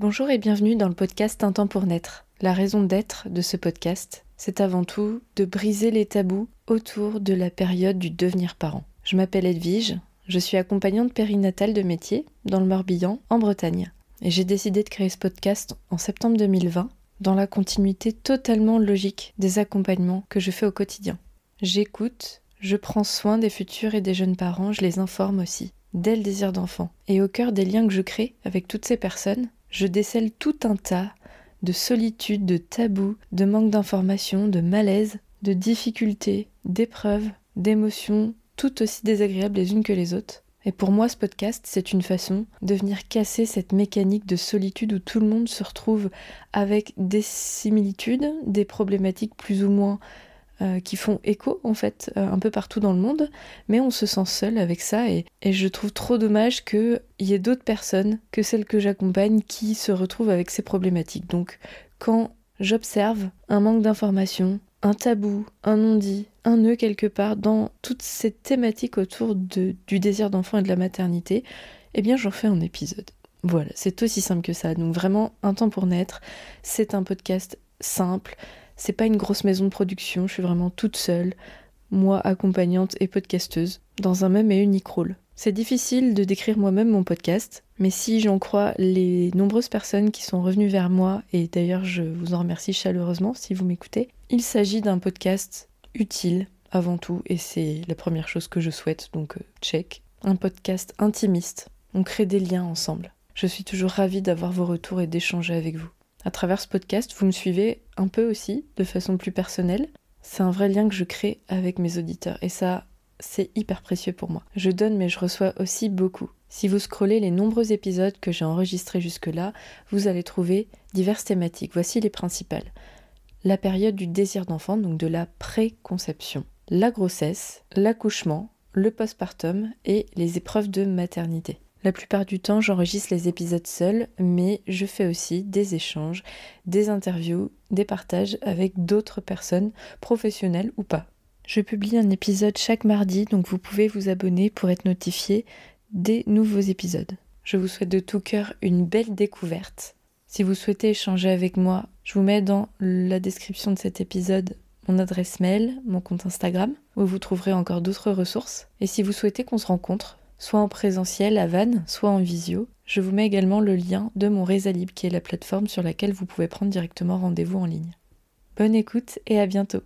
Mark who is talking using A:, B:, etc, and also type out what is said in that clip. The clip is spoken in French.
A: Bonjour et bienvenue dans le podcast Un temps pour naître. La raison d'être de ce podcast, c'est avant tout de briser les tabous autour de la période du devenir parent. Je m'appelle Edwige, je suis accompagnante périnatale de métier dans le Morbihan, en Bretagne. Et j'ai décidé de créer ce podcast en septembre 2020, dans la continuité totalement logique des accompagnements que je fais au quotidien. J'écoute, je prends soin des futurs et des jeunes parents, je les informe aussi, dès le désir d'enfant. Et au cœur des liens que je crée avec toutes ces personnes, je décèle tout un tas de solitude, de tabous, de manque d'informations, de malaise, de difficultés, d'épreuves, d'émotions, tout aussi désagréables les unes que les autres. Et pour moi, ce podcast, c'est une façon de venir casser cette mécanique de solitude où tout le monde se retrouve avec des similitudes, des problématiques plus ou moins euh, qui font écho en fait euh, un peu partout dans le monde, mais on se sent seul avec ça et, je trouve trop dommage qu'il y ait d'autres personnes que celles que j'accompagne qui se retrouvent avec ces problématiques. Donc quand j'observe un manque d'information, un tabou, un non-dit, un nœud quelque part dans toute cette thématique autour de, du désir d'enfant et de la maternité, eh bien j'en fais un épisode. Voilà, c'est aussi simple que ça. Donc vraiment, un temps pour naître, c'est un podcast simple, c'est pas une grosse maison de production, je suis vraiment toute seule, moi accompagnante et podcasteuse, dans un même et unique rôle. C'est difficile de décrire moi-même mon podcast, mais si j'en crois les nombreuses personnes qui sont revenues vers moi, et d'ailleurs je vous en remercie chaleureusement si vous m'écoutez, il s'agit d'un podcast utile avant tout, et c'est la première chose que je souhaite, donc euh, check. Un podcast intimiste, on crée des liens ensemble. Je suis toujours ravie d'avoir vos retours et d'échanger avec vous à travers ce podcast, vous me suivez un peu aussi, de façon plus personnelle. C'est un vrai lien que je crée avec mes auditeurs et ça, c'est hyper précieux pour moi. Je donne mais je reçois aussi beaucoup. Si vous scrollez les nombreux épisodes que j'ai enregistrés jusque-là, vous allez trouver diverses thématiques. Voici les principales. La période du désir d'enfant, donc de la préconception, la grossesse, l'accouchement, le postpartum et les épreuves de maternité. La plupart du temps, j'enregistre les épisodes seul, mais je fais aussi des échanges, des interviews, des partages avec d'autres personnes, professionnelles ou pas. Je publie un épisode chaque mardi, donc vous pouvez vous abonner pour être notifié des nouveaux épisodes. Je vous souhaite de tout cœur une belle découverte. Si vous souhaitez échanger avec moi, je vous mets dans la description de cet épisode mon adresse mail, mon compte Instagram, où vous trouverez encore d'autres ressources. Et si vous souhaitez qu'on se rencontre, soit en présentiel à Vannes, soit en visio. Je vous mets également le lien de mon Résalib, qui est la plateforme sur laquelle vous pouvez prendre directement rendez-vous en ligne. Bonne écoute et à bientôt